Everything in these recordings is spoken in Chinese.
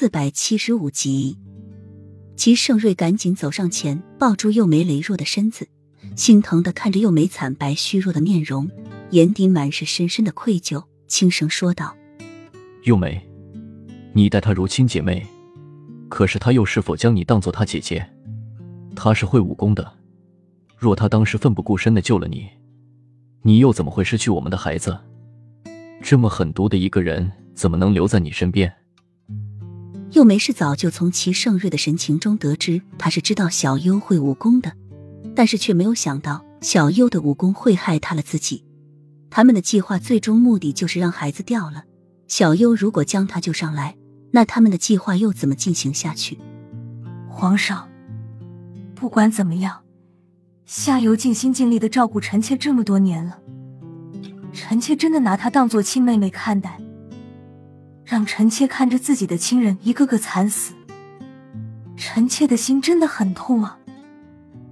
四百七十五集，齐盛瑞赶紧走上前，抱住幼梅羸弱的身子，心疼的看着幼梅惨白虚弱的面容，眼底满是深深的愧疚，轻声说道：“幼梅，你待她如亲姐妹，可是她又是否将你当做她姐姐？她是会武功的，若她当时奋不顾身的救了你，你又怎么会失去我们的孩子？这么狠毒的一个人，怎么能留在你身边？”又没事早就从齐盛瑞的神情中得知他是知道小优会武功的，但是却没有想到小优的武功会害他了自己。他们的计划最终目的就是让孩子掉了。小优如果将他救上来，那他们的计划又怎么进行下去？皇上，不管怎么样，夏油尽心尽力的照顾臣妾这么多年了，臣妾真的拿她当做亲妹妹看待。让臣妾看着自己的亲人一个个惨死，臣妾的心真的很痛啊！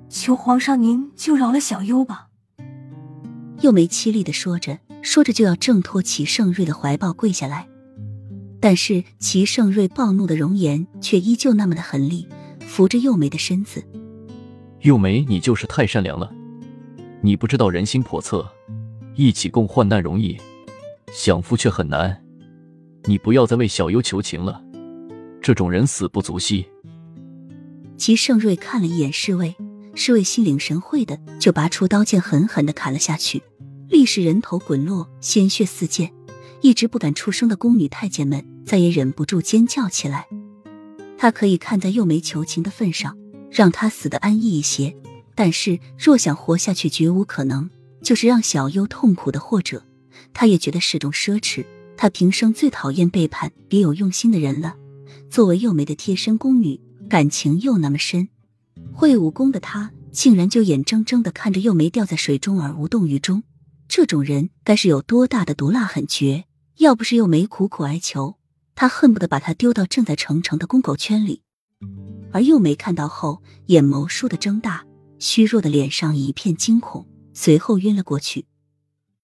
求皇上您就饶了小优吧。又梅凄厉的说着，说着就要挣脱齐盛瑞的怀抱跪下来，但是齐盛瑞暴怒的容颜却依旧那么的狠厉，扶着幼梅的身子。幼梅，你就是太善良了，你不知道人心叵测，一起共患难容易，享福却很难。你不要再为小优求情了，这种人死不足惜。齐盛瑞看了一眼侍卫，侍卫心领神会的就拔出刀剑，狠狠的砍了下去，立时人头滚落，鲜血四溅。一直不敢出声的宫女太监们再也忍不住尖叫起来。他可以看在幼梅求情的份上，让她死的安逸一些，但是若想活下去，绝无可能。就是让小优痛苦的，或者他也觉得是种奢侈。他平生最讨厌背叛别有用心的人了。作为幼梅的贴身宫女，感情又那么深，会武功的他竟然就眼睁睁的看着幼梅掉在水中而无动于衷。这种人该是有多大的毒辣狠绝？要不是幼梅苦苦哀求，他恨不得把她丢到正在成城的公狗圈里。而幼梅看到后，眼眸倏地睁大，虚弱的脸上一片惊恐，随后晕了过去。